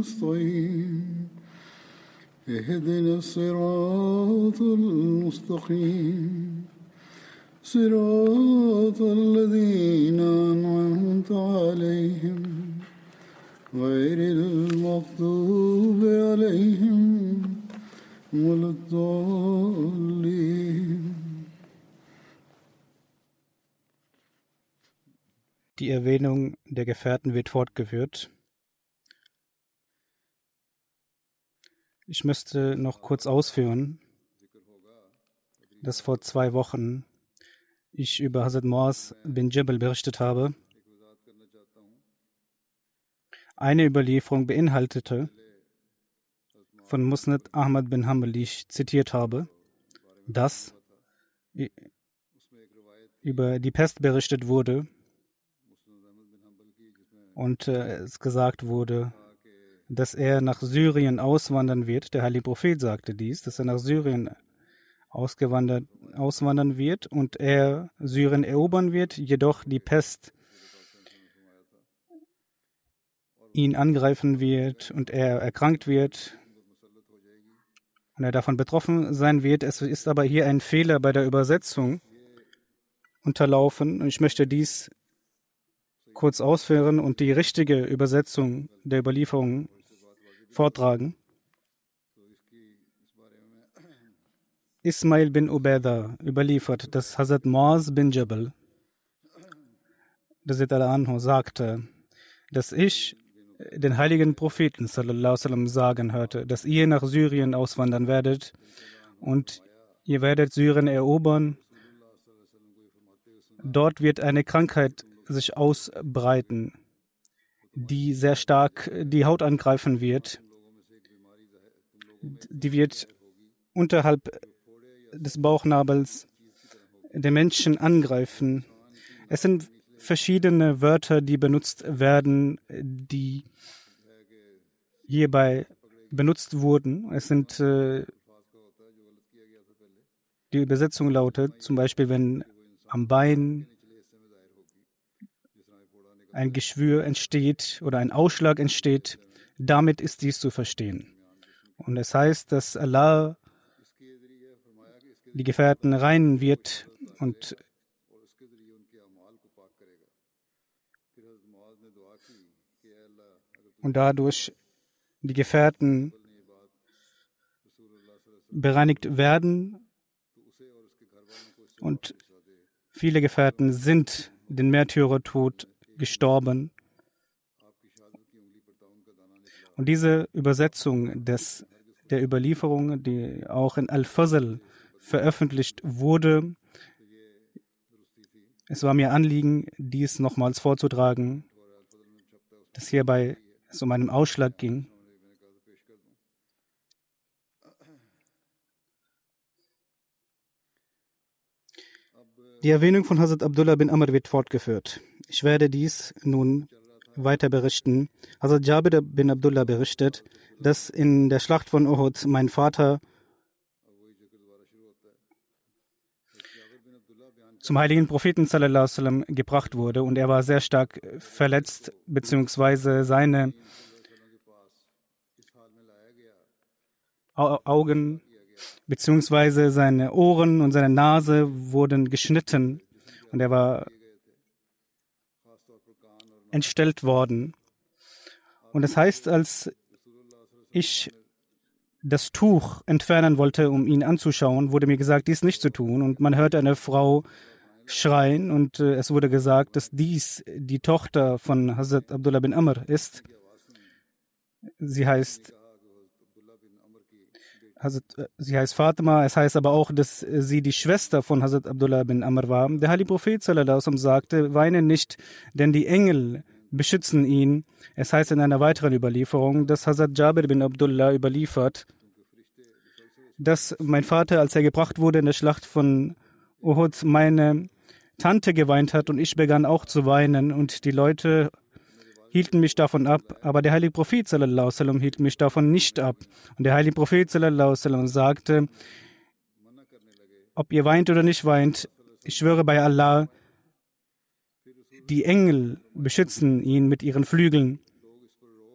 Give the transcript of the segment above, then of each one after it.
نستعين اهدنا الصراط المستقيم صراط الذين أنعمت عليهم غير المغضوب عليهم ولا الضالين Die Erwähnung der Gefährten wird fortgeführt. Ich müsste noch kurz ausführen, dass vor zwei Wochen ich über Hazrat Moaz bin Jabal berichtet habe. Eine Überlieferung beinhaltete von Musnad Ahmad bin Hanbal, die ich zitiert habe, dass über die Pest berichtet wurde und äh, es gesagt wurde, dass er nach Syrien auswandern wird. Der heilige Prophet sagte dies, dass er nach Syrien ausgewandert, auswandern wird und er Syrien erobern wird, jedoch die Pest ihn angreifen wird und er erkrankt wird und er davon betroffen sein wird. Es ist aber hier ein Fehler bei der Übersetzung unterlaufen und ich möchte dies kurz ausführen und die richtige Übersetzung der Überlieferung vortragen. Ismail bin Ubeda überliefert, dass Hazrat Moaz bin Jabal, der anhu sagte, dass ich den heiligen Propheten sallam, sagen hörte, dass ihr nach Syrien auswandern werdet und ihr werdet Syrien erobern. Dort wird eine Krankheit sich ausbreiten, die sehr stark die Haut angreifen wird. Die wird unterhalb des Bauchnabels der Menschen angreifen. Es sind verschiedene Wörter, die benutzt werden, die hierbei benutzt wurden. Es sind äh, die Übersetzung lautet zum Beispiel, wenn am Bein ein Geschwür entsteht oder ein Ausschlag entsteht, damit ist dies zu verstehen. Und es heißt, dass Allah die Gefährten reinen wird und und dadurch die Gefährten bereinigt werden und viele Gefährten sind den Märtyrertod gestorben. Und diese Übersetzung des, der Überlieferung, die auch in Al-Fazl veröffentlicht wurde, es war mir Anliegen, dies nochmals vorzutragen, dass hierbei es um einen Ausschlag ging. Die Erwähnung von Hazrat Abdullah bin Amr wird fortgeführt. Ich werde dies nun weiter berichten. Hazrat Jabir bin Abdullah berichtet, dass in der Schlacht von Uhud mein Vater zum heiligen Propheten sallam, gebracht wurde und er war sehr stark verletzt, beziehungsweise seine Augen beziehungsweise seine Ohren und seine Nase wurden geschnitten und er war entstellt worden. Und das heißt, als ich das Tuch entfernen wollte, um ihn anzuschauen, wurde mir gesagt, dies nicht zu tun. Und man hörte eine Frau schreien und äh, es wurde gesagt, dass dies die Tochter von Hazrat Abdullah bin Amr ist. Sie heißt Hazrat, äh, sie heißt Fatima, es heißt aber auch, dass sie die Schwester von Hazrat Abdullah bin Amr war. Der Heilige Prophet sallam, sagte, weine nicht, denn die Engel beschützen ihn. Es heißt in einer weiteren Überlieferung, dass Hazrat Jabir bin Abdullah überliefert, dass mein Vater, als er gebracht wurde in der Schlacht von Uhud, meine Tante geweint hat und ich begann auch zu weinen und die Leute hielten mich davon ab, aber der heilige Prophet sallam, hielt mich davon nicht ab. Und der heilige Prophet sallam, sagte, ob ihr weint oder nicht weint, ich schwöre bei Allah, die Engel beschützen ihn mit ihren Flügeln,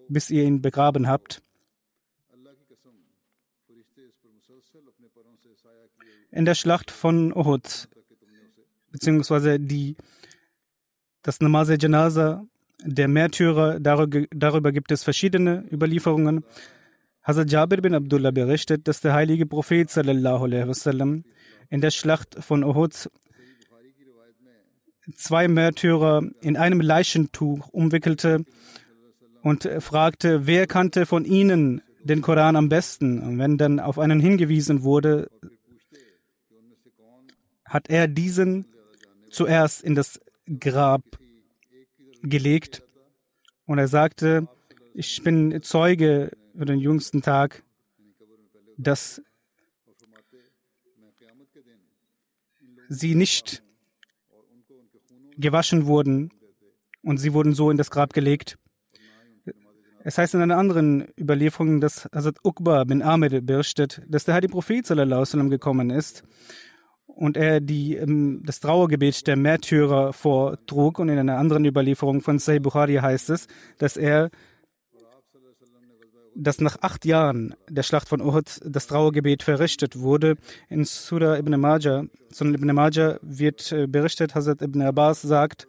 bis ihr ihn begraben habt. In der Schlacht von Uhud, beziehungsweise die, das Namaz Janaza der Märtyrer, darüber gibt es verschiedene Überlieferungen. Hazrat Jabir bin Abdullah berichtet, dass der heilige Prophet wasallam in der Schlacht von Uhud zwei Märtyrer in einem Leichentuch umwickelte und fragte, wer kannte von ihnen den Koran am besten? Und wenn dann auf einen hingewiesen wurde, hat er diesen zuerst in das Grab gelegt und er sagte, ich bin Zeuge für den jüngsten Tag, dass sie nicht gewaschen wurden und sie wurden so in das Grab gelegt. Es heißt in einer anderen Überlieferung, dass Hazrat Uqba bin Ahmed berichtet, dass der Heilige Prophet sallam, gekommen ist und er die, ähm, das Trauergebet der Märtyrer vortrug. Und in einer anderen Überlieferung von Sahih Bukhari heißt es, dass er dass nach acht Jahren der Schlacht von Uhud das Trauergebet verrichtet wurde. In Surah Ibn Majah, Sunan Ibn Majah wird äh, berichtet, Hazrat Ibn Abbas sagt,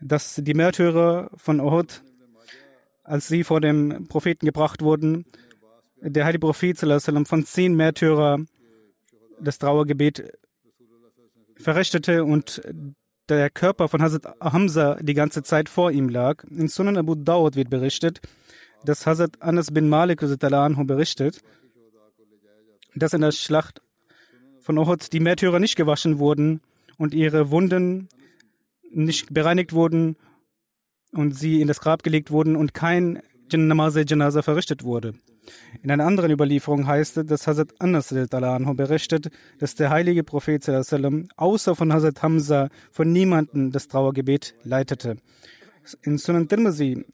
dass die Märtyrer von Uhud, als sie vor dem Propheten gebracht wurden, der heilige Prophet von zehn Märtyrern das Trauergebet verrichtete und der Körper von Hazrat Hamza die ganze Zeit vor ihm lag. In Sunan Abu Dawud wird berichtet, dass Hazrat Anas bin Malik anhu berichtet, dass in der Schlacht von Uhud die Märtyrer nicht gewaschen wurden und ihre Wunden nicht bereinigt wurden und sie in das Grab gelegt wurden und kein Namaz Janaza verrichtet wurde. In einer anderen Überlieferung heißt es, dass Hazrat Anas berichtet, dass der heilige Prophet außer von Hazrat Hamza von niemandem das Trauergebet leitete. In Sunan Tirmizi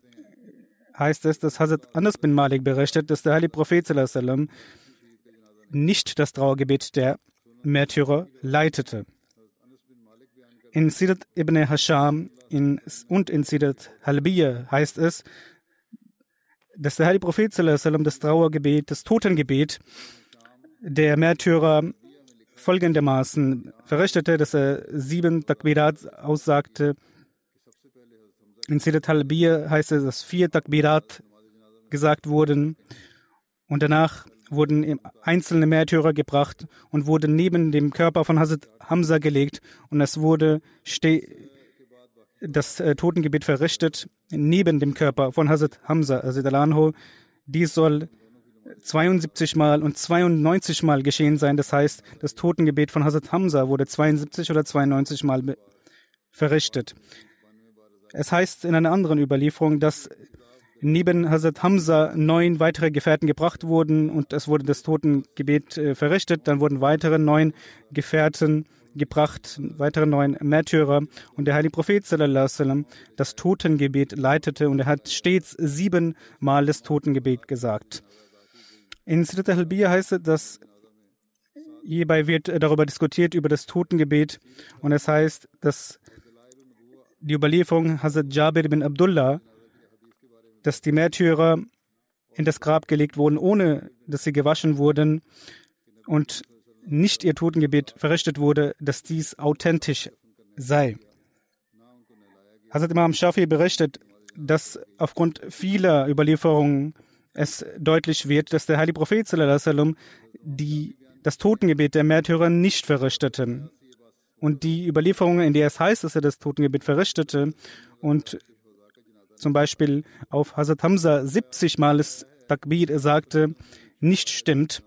heißt es, dass Hazrat Anas bin Malik berichtet, dass der heilige Prophet nicht das Trauergebet der Märtyrer leitete. In Sirat ibn Hasham in, und in Sirat Halbiya heißt es, dass der heilige Prophet das Trauergebet, das Totengebet der Märtyrer folgendermaßen verrichtete, dass er sieben Takbirat aussagte. In Sirat al-Bir heißt es, dass vier Takbirat gesagt wurden und danach wurden einzelne Märtyrer gebracht und wurden neben dem Körper von Hazrat Hamza gelegt und es wurde das äh, Totengebet verrichtet neben dem Körper von Hazrat Hamza Anho. Dies soll 72 Mal und 92 Mal geschehen sein. Das heißt, das Totengebet von Hazrat Hamza wurde 72 oder 92 Mal verrichtet. Es heißt in einer anderen Überlieferung, dass neben Hazrat Hamza neun weitere Gefährten gebracht wurden und es wurde das Totengebet äh, verrichtet. Dann wurden weitere neun Gefährten gebracht, weitere neun Märtyrer. Und der heilige Prophet sallam, das Totengebet leitete und er hat stets siebenmal das Totengebet gesagt. In Sirat al-Halbiya heißt es, dass hierbei wird darüber diskutiert, über das Totengebet. Und es heißt, dass die Überlieferung Hazrat Jabir bin Abdullah, dass die Märtyrer in das Grab gelegt wurden, ohne dass sie gewaschen wurden. Und nicht ihr Totengebet verrichtet wurde, dass dies authentisch sei. Hazrat Imam Shafi berichtet, dass aufgrund vieler Überlieferungen es deutlich wird, dass der heilige Prophet sallam, die, das Totengebet der Märtyrer nicht verrichtete. Und die Überlieferungen, in der es heißt, dass er das Totengebet verrichtete und zum Beispiel auf Hazrat Hamza 70 Mal das Takbir sagte, nicht stimmt.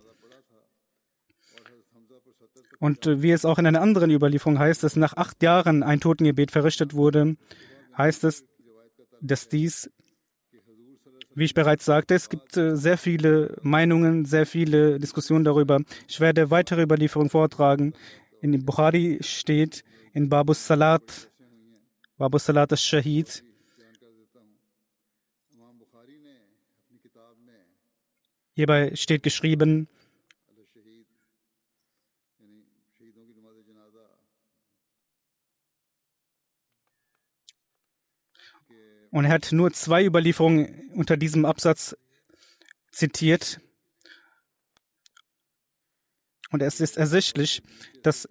Und wie es auch in einer anderen Überlieferung heißt, dass nach acht Jahren ein Totengebet verrichtet wurde, heißt es, dass dies, wie ich bereits sagte, es gibt äh, sehr viele Meinungen, sehr viele Diskussionen darüber. Ich werde weitere Überlieferungen vortragen. In Bukhari steht in Babus Salat, Babus Salat al-Shahid, Hierbei steht geschrieben, Und er hat nur zwei Überlieferungen unter diesem Absatz zitiert. Und es ist ersichtlich, dass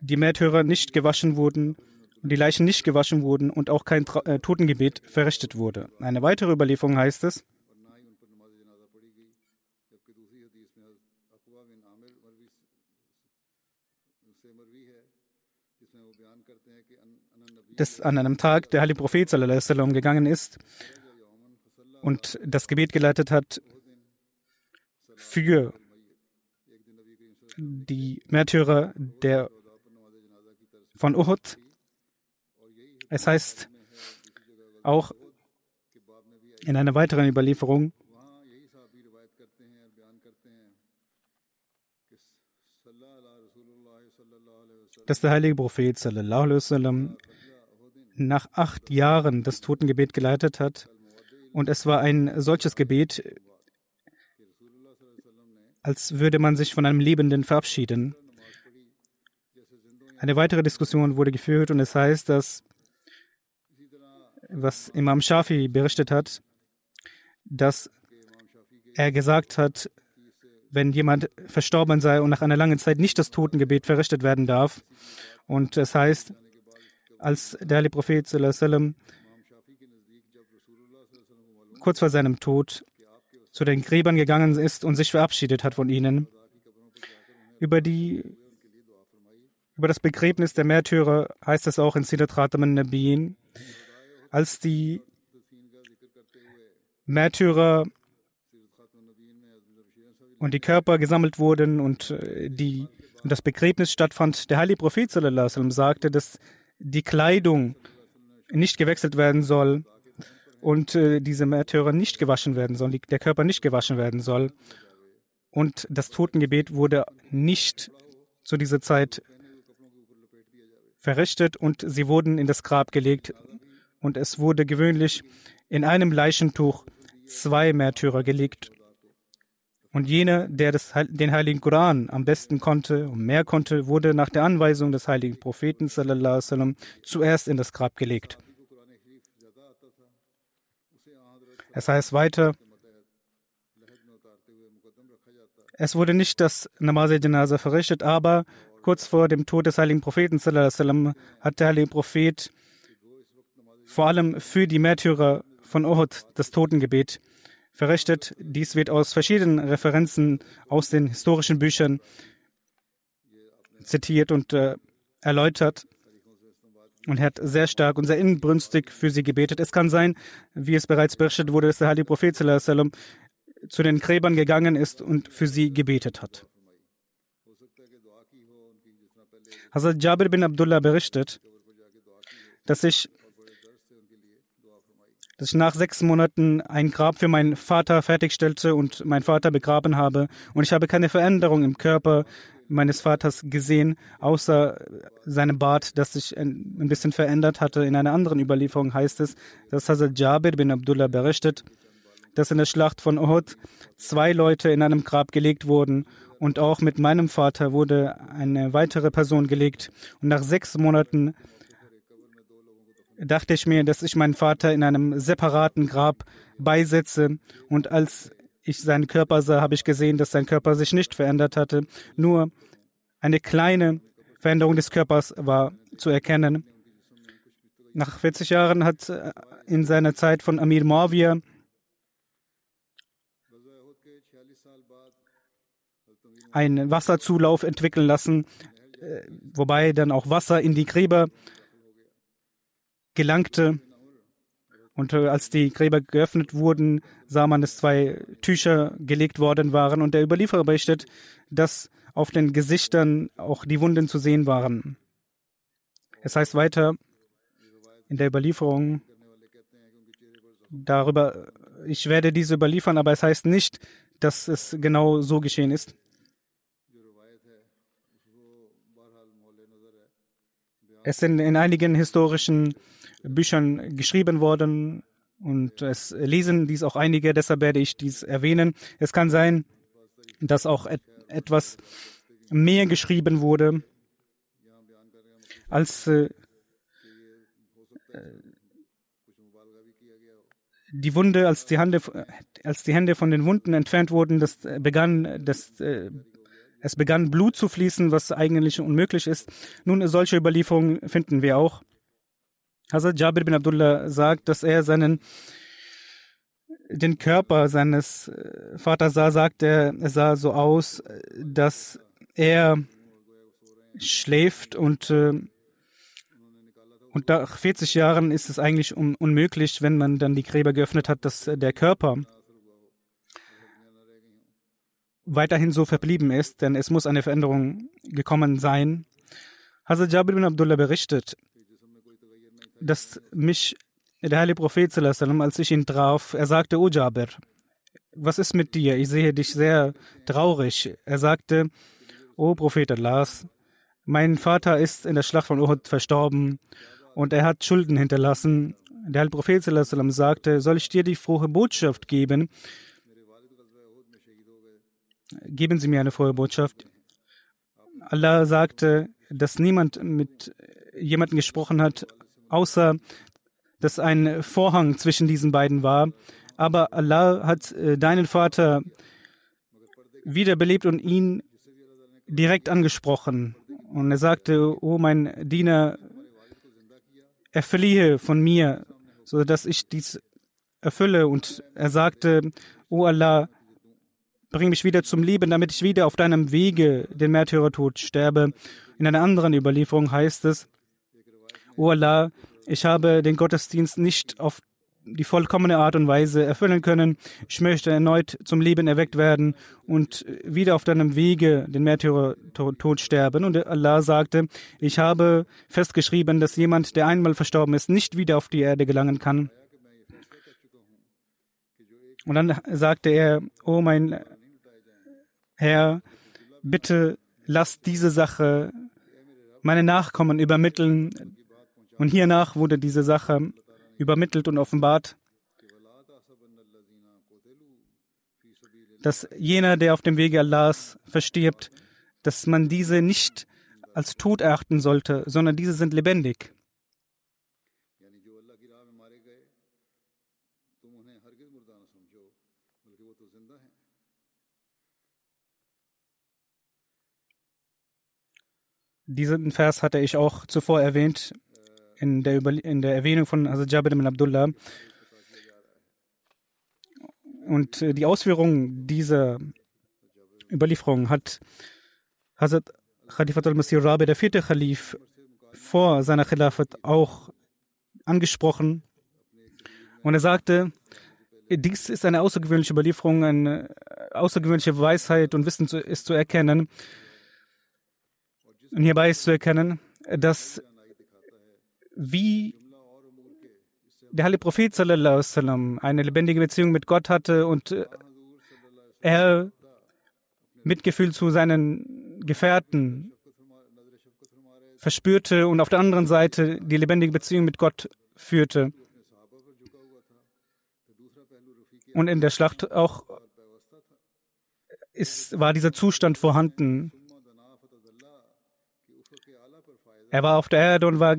die Märtyrer nicht gewaschen wurden und die Leichen nicht gewaschen wurden und auch kein äh, Totengebet verrichtet wurde. Eine weitere Überlieferung heißt es, dass an einem Tag der Heilige Prophet sallam, gegangen ist und das Gebet geleitet hat für die Märtyrer der von Uhud. Es heißt auch in einer weiteren Überlieferung, dass der heilige Prophet sallam, nach acht Jahren das Totengebet geleitet hat. Und es war ein solches Gebet, als würde man sich von einem Lebenden verabschieden. Eine weitere Diskussion wurde geführt und es heißt, dass, was Imam Shafi berichtet hat, dass er gesagt hat, wenn jemand verstorben sei und nach einer langen Zeit nicht das Totengebet verrichtet werden darf. Und es heißt, als der Heilige Prophet sallam, kurz vor seinem Tod zu den Gräbern gegangen ist und sich verabschiedet hat von ihnen. Über, die, über das Begräbnis der Märtyrer heißt es auch in Sidat Rataman Nabiyin, als die Märtyrer und die Körper gesammelt wurden und, äh, die, und das Begräbnis stattfand, der heilige Prophet sallam, sagte, dass die Kleidung nicht gewechselt werden soll und äh, diese Märtyrer nicht gewaschen werden sollen, die, der Körper nicht gewaschen werden soll. Und das Totengebet wurde nicht zu dieser Zeit verrichtet und sie wurden in das Grab gelegt. Und es wurde gewöhnlich in einem Leichentuch zwei Märtyrer gelegt. Und jener, der das, den heiligen Koran am besten konnte und mehr konnte, wurde nach der Anweisung des heiligen Propheten sallam, zuerst in das Grab gelegt. Es heißt weiter, es wurde nicht das Namaz-e-Janaza verrichtet, aber kurz vor dem Tod des heiligen Propheten sallam, hat der heilige Prophet vor allem für die Märtyrer von Uhud das Totengebet verrichtet. Dies wird aus verschiedenen Referenzen aus den historischen Büchern zitiert und äh, erläutert. Und hat sehr stark und sehr inbrünstig für sie gebetet. Es kann sein, wie es bereits berichtet wurde, dass der heilige Prophet zu den Gräbern gegangen ist und für sie gebetet hat. Hazrat Jabir bin Abdullah berichtet, dass ich dass ich nach sechs Monaten ein Grab für meinen Vater fertigstellte und meinen Vater begraben habe. Und ich habe keine Veränderung im Körper meines Vaters gesehen, außer seinem Bart, das sich ein, bisschen verändert hatte. In einer anderen Überlieferung heißt es, dass Hazrat Jabir bin Abdullah berichtet, dass in der Schlacht von Uhud zwei Leute in einem Grab gelegt wurden und auch mit meinem Vater wurde eine weitere Person gelegt. Und nach sechs Monaten dachte ich mir, dass ich meinen Vater in einem separaten Grab beisetze. Und als ich seinen Körper sah, habe ich gesehen, dass sein Körper sich nicht verändert hatte. Nur eine kleine Veränderung des Körpers war zu erkennen. Nach 40 Jahren hat äh, in seiner Zeit von Amir Mawir einen Wasserzulauf entwickeln lassen, äh, wobei dann auch Wasser in die Gräber gelangte. Und äh, als die Gräber geöffnet wurden, sah man, dass zwei Tücher gelegt worden waren. Und der Überlieferer berichtet, dass auf den Gesichtern auch die Wunden zu sehen waren. Es heißt weiter in der Überlieferung darüber, ich werde diese überliefern, aber es heißt nicht, dass es genau so geschehen ist. Es sind in einigen historischen Büchern geschrieben worden und es lesen dies auch einige, deshalb werde ich dies erwähnen. Es kann sein, dass auch et etwas mehr geschrieben wurde, als äh, die Wunde, als die, Hände, als die Hände von den Wunden entfernt wurden, das begann, das, äh, es begann Blut zu fließen, was eigentlich unmöglich ist. Nun, solche Überlieferungen finden wir auch. Hazrat Jabir bin Abdullah sagt, dass er seinen den Körper seines äh, Vaters sah, sagt er, es sah so aus, dass er schläft und äh, und nach 40 Jahren ist es eigentlich un unmöglich, wenn man dann die Gräber geöffnet hat, dass der Körper weiterhin so verblieben ist, denn es muss eine Veränderung gekommen sein. Hazrat Jabir bin Abdullah berichtet, dass mich der heilige Prophet, als ich ihn traf, er sagte, O Jabir, was ist mit dir? Ich sehe dich sehr traurig. Er sagte, O Prophet Allahs, mein Vater ist in der Schlacht von Uhud verstorben und er hat Schulden hinterlassen. Der heilige Prophet sagte, soll ich dir die frohe Botschaft geben? Geben Sie mir eine frohe Botschaft. Allah sagte, dass niemand mit jemandem gesprochen hat, außer dass ein Vorhang zwischen diesen beiden war. Aber Allah hat äh, deinen Vater wiederbelebt und ihn direkt angesprochen. Und er sagte, oh mein Diener, er verliehe von mir, so dass ich dies erfülle. Und er sagte, oh Allah, bring mich wieder zum Leben, damit ich wieder auf deinem Wege den Märtyrertod sterbe. In einer anderen Überlieferung heißt es, O Allah, ich habe den Gottesdienst nicht auf die vollkommene Art und Weise erfüllen können. Ich möchte erneut zum Leben erweckt werden und wieder auf deinem Wege den Märtyrertod sterben. Und Allah sagte, ich habe festgeschrieben, dass jemand, der einmal verstorben ist, nicht wieder auf die Erde gelangen kann. Und dann sagte er, oh mein Herr, bitte lass diese Sache meine Nachkommen übermitteln, und hiernach wurde diese Sache übermittelt und offenbart, dass jener, der auf dem Wege Allahs verstirbt, dass man diese nicht als tot erachten sollte, sondern diese sind lebendig. Diesen Vers hatte ich auch zuvor erwähnt in der, Über in der Erwähnung von Hazrat Jabir ibn Abdullah. Und äh, die Ausführung dieser Überlieferung hat Hazrat Khalifat al-Masir Rabi, der vierte Khalif, vor seiner Khilafat auch angesprochen. Und er sagte, dies ist eine außergewöhnliche Überlieferung, eine außergewöhnliche Weisheit und Wissen ist zu erkennen. Und hierbei ist zu erkennen, dass wie der heilige Prophet sallam, eine lebendige Beziehung mit Gott hatte und äh, er Mitgefühl zu seinen Gefährten verspürte und auf der anderen Seite die lebendige Beziehung mit Gott führte. Und in der Schlacht auch ist, war dieser Zustand vorhanden. Er war auf der Erde und war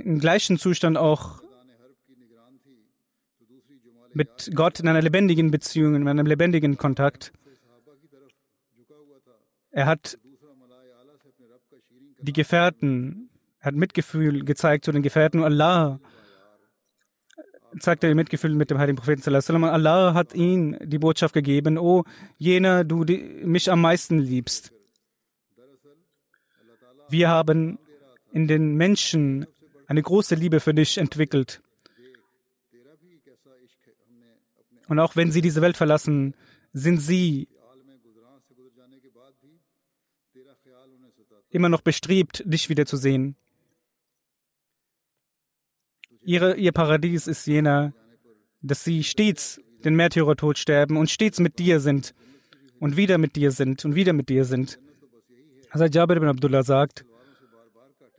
im gleichen Zustand auch mit Gott in einer lebendigen Beziehung, in einem lebendigen Kontakt. Er hat die Gefährten, er hat Mitgefühl gezeigt zu den Gefährten. Allah zeigte er Mitgefühl mit dem heiligen Propheten. Allah hat ihm die Botschaft gegeben, O jener, du die, mich am meisten liebst. Wir haben in den Menschen eine große Liebe für dich entwickelt. Und auch wenn sie diese Welt verlassen, sind sie immer noch bestrebt, dich wiederzusehen. Ihre, ihr Paradies ist jener, dass sie stets den Märtyrertod sterben und stets mit dir sind und wieder mit dir sind und wieder mit dir sind. Hazrat Jabir bin Abdullah sagt,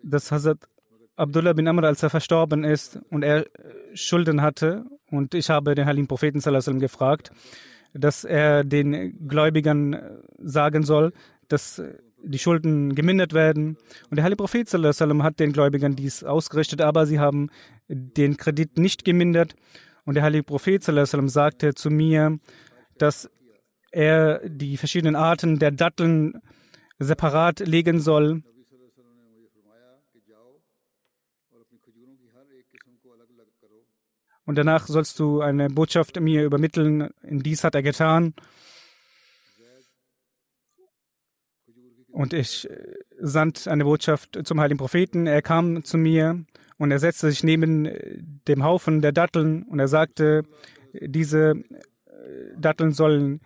dass Hazrat Abdullah bin Amr, als er verstorben ist und er Schulden hatte, und ich habe den heiligen Propheten sallam, gefragt, dass er den Gläubigern sagen soll, dass die Schulden gemindert werden. Und der heilige Prophet sallam, hat den Gläubigern dies ausgerichtet, aber sie haben den Kredit nicht gemindert. Und der heilige Prophet sallam, sagte zu mir, dass er die verschiedenen Arten der Datteln separat legen soll. Und danach sollst du eine Botschaft mir übermitteln. In dies hat er getan. Und ich äh, sandte eine Botschaft zum heiligen Propheten. Er kam zu mir und er setzte sich neben äh, dem Haufen der Datteln und er sagte, diese äh, Datteln sollen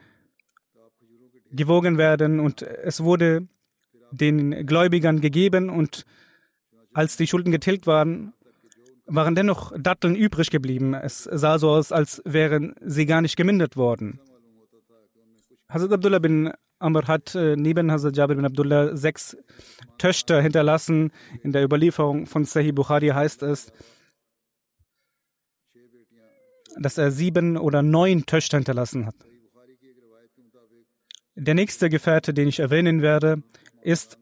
gewogen werden und es wurde den Gläubigern gegeben und als die Schulden getilgt waren, waren dennoch Datteln übrig geblieben. Es sah so aus, als wären sie gar nicht gemindert worden. Hazrat Abdullah bin Amr hat äh, neben Hazrat Jabir bin Abdullah sechs Töchter hinterlassen. In der Überlieferung von Sahih Bukhari heißt es, dass er sieben oder neun Töchter hinterlassen hat. Der nächste Gefährte, den ich erwähnen werde, ist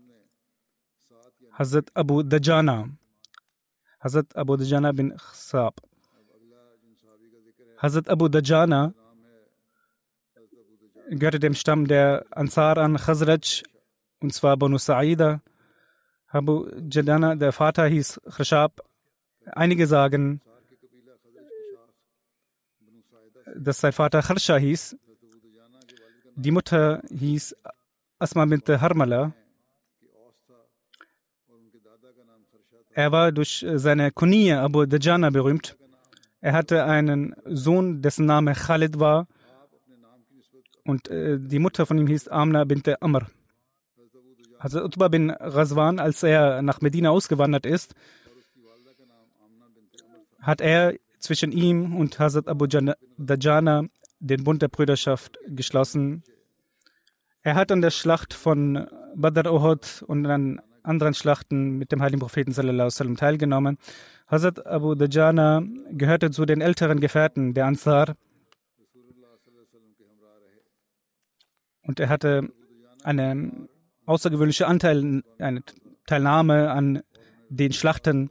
Hazrat Abu Dajana. Hazrat Abu Dajana bin Khsab. Hazrat Abu Dajana gehörte dem Stamm der Ansar an Khazraj, und zwar Banu Sa'ida. Abu Jadana, der Vater hieß Khashab. Einige sagen, dass sein Vater Kharsha hieß. Die Mutter hieß Asma bint Harmala. Er war durch seine Kunie Abu Dajana berühmt. Er hatte einen Sohn, dessen Name Khalid war. Und äh, die Mutter von ihm hieß Amna bint Amr. Also Utbah bin Ghazwan, als er nach Medina ausgewandert ist, hat er zwischen ihm und Hazrat Abu Dajana den Bund der Brüderschaft geschlossen. Er hat an der Schlacht von Badr Uhud und an anderen Schlachten mit dem heiligen Propheten sallam, teilgenommen. Hazrat Abu Dajana gehörte zu den älteren Gefährten der Ansar. Und er hatte eine außergewöhnliche Anteil, eine Teilnahme an den Schlachten.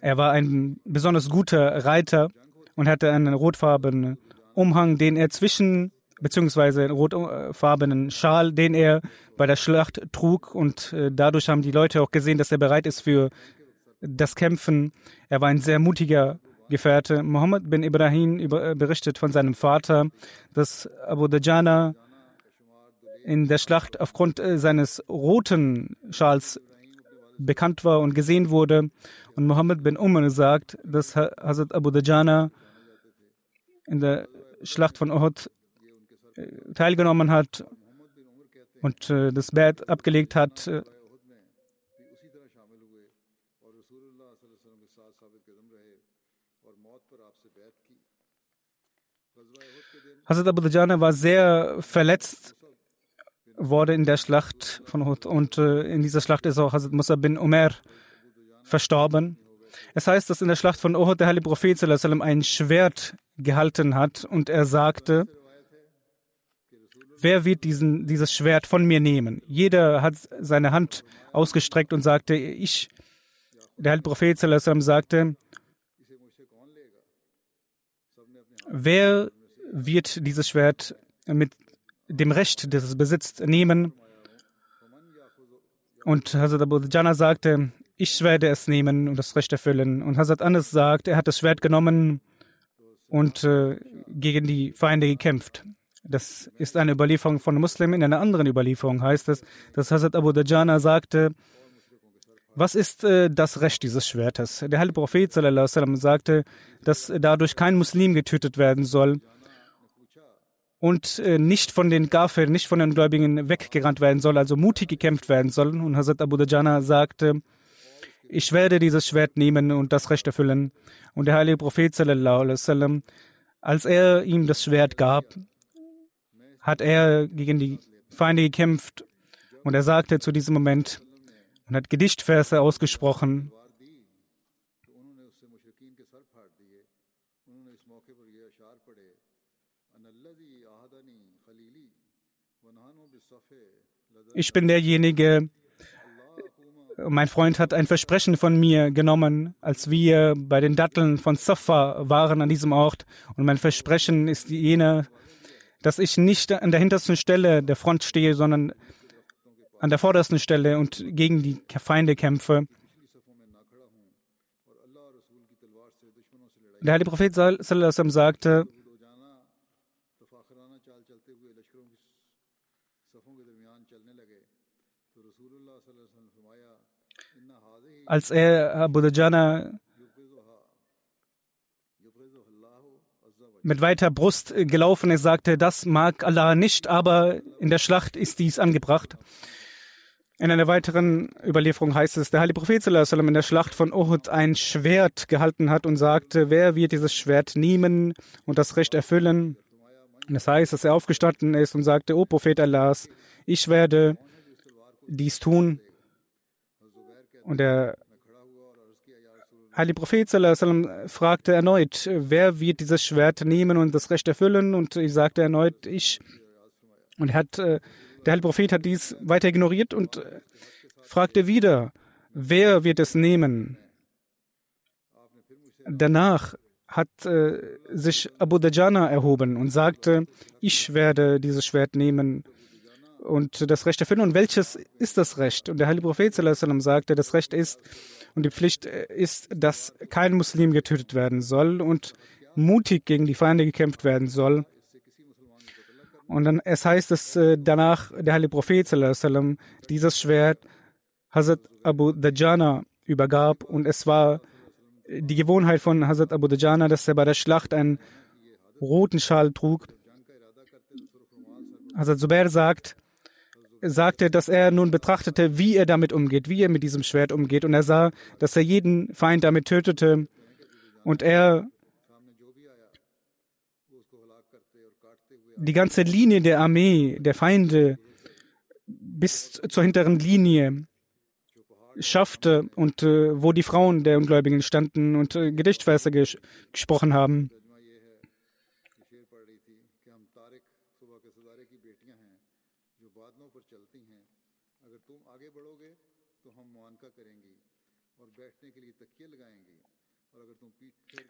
Er war ein besonders guter Reiter und hatte einen rotfarbenen Umhang, den er zwischen beziehungsweise rotfarbenen Schal, den er bei der Schlacht trug. Und äh, dadurch haben die Leute auch gesehen, dass er bereit ist für das Kämpfen. Er war ein sehr mutiger Gefährte. Mohammed bin Ibrahim äh, berichtet von seinem Vater, dass Abu Dajana in der Schlacht aufgrund äh, seines roten Schals bekannt war und gesehen wurde. Und Mohammed bin Umar sagt, dass Hazrat Abu Dajana in der Schlacht von Uhud teilgenommen hat und äh, das Bett abgelegt hat. Äh, Hazrat Abu Dajjana war sehr verletzt worden in der Schlacht von Uhud und äh, in dieser Schlacht ist auch Hazrat Musa bin Umar verstorben. Es heißt, dass in der Schlacht von Uhud der heilige Prophet ein Schwert gehalten hat und er sagte, wer wird diesen, dieses Schwert von mir nehmen? Jeder hat seine Hand ausgestreckt und sagte, ich. Der heilige Prophet sagte, wer wird dieses Schwert mit dem Recht, das es besitzt, nehmen? Und Hazrat Abu Jana sagte, ich werde es nehmen und das Recht erfüllen. Und Hazrat Anas sagt, er hat das Schwert genommen und äh, gegen die Feinde gekämpft. Das ist eine Überlieferung von Muslimen. In einer anderen Überlieferung heißt es, dass Hazrat Abu Dajjana sagte, was ist äh, das Recht dieses Schwertes? Der heilige Prophet sallam, sagte, dass dadurch kein Muslim getötet werden soll und äh, nicht von den Gafir, nicht von den Gläubigen weggerannt werden soll, also mutig gekämpft werden soll. Und Hazrat Abu Dajjana sagte, ich werde dieses Schwert nehmen und das Recht erfüllen. Und der heilige Prophet, sallam, als er ihm das Schwert gab, hat er gegen die Feinde gekämpft. Und er sagte zu diesem Moment und hat Gedichtverse ausgesprochen. Ich bin derjenige, mein Freund hat ein Versprechen von mir genommen, als wir bei den Datteln von Safa waren an diesem Ort. Und mein Versprechen ist jener, dass ich nicht an der hintersten Stelle der Front stehe, sondern an der vordersten Stelle und gegen die Feinde kämpfe. Der heilige Prophet sallam, sagte, als er Abu Dajjana mit weiter Brust gelaufen ist, sagte, das mag Allah nicht, aber in der Schlacht ist dies angebracht. In einer weiteren Überlieferung heißt es, der heilige Prophet in der Schlacht von Uhud ein Schwert gehalten hat und sagte, wer wird dieses Schwert nehmen und das Recht erfüllen? Und das heißt, dass er aufgestanden ist und sagte, O Prophet Allahs, ich werde dies tun. Und der heilige Prophet fragte erneut, wer wird dieses Schwert nehmen und das Recht erfüllen? Und ich sagte erneut, ich. Und hat, äh, der heilige Prophet hat dies weiter ignoriert und äh, fragte wieder, wer wird es nehmen? Danach hat äh, sich Abu Dajjana erhoben und sagte, ich werde dieses Schwert nehmen und das Recht erfüllen. Und welches ist das Recht? Und der heilige Prophet sagte, das Recht ist und die Pflicht ist, dass kein Muslim getötet werden soll und mutig gegen die Feinde gekämpft werden soll. Und dann, es heißt, dass äh, danach der heilige Prophet sallam, dieses Schwert Hazrat Abu Dajjana übergab und es war die Gewohnheit von Hazrat Abu Dajjana, dass er bei der Schlacht einen roten Schal trug. Hazrat Zubair sagt, sagte, dass er nun betrachtete, wie er damit umgeht, wie er mit diesem Schwert umgeht. Und er sah, dass er jeden Feind damit tötete. Und er die ganze Linie der Armee, der Feinde bis zur hinteren Linie schaffte und äh, wo die Frauen der Ungläubigen standen und äh, Gedichtverse ges gesprochen haben.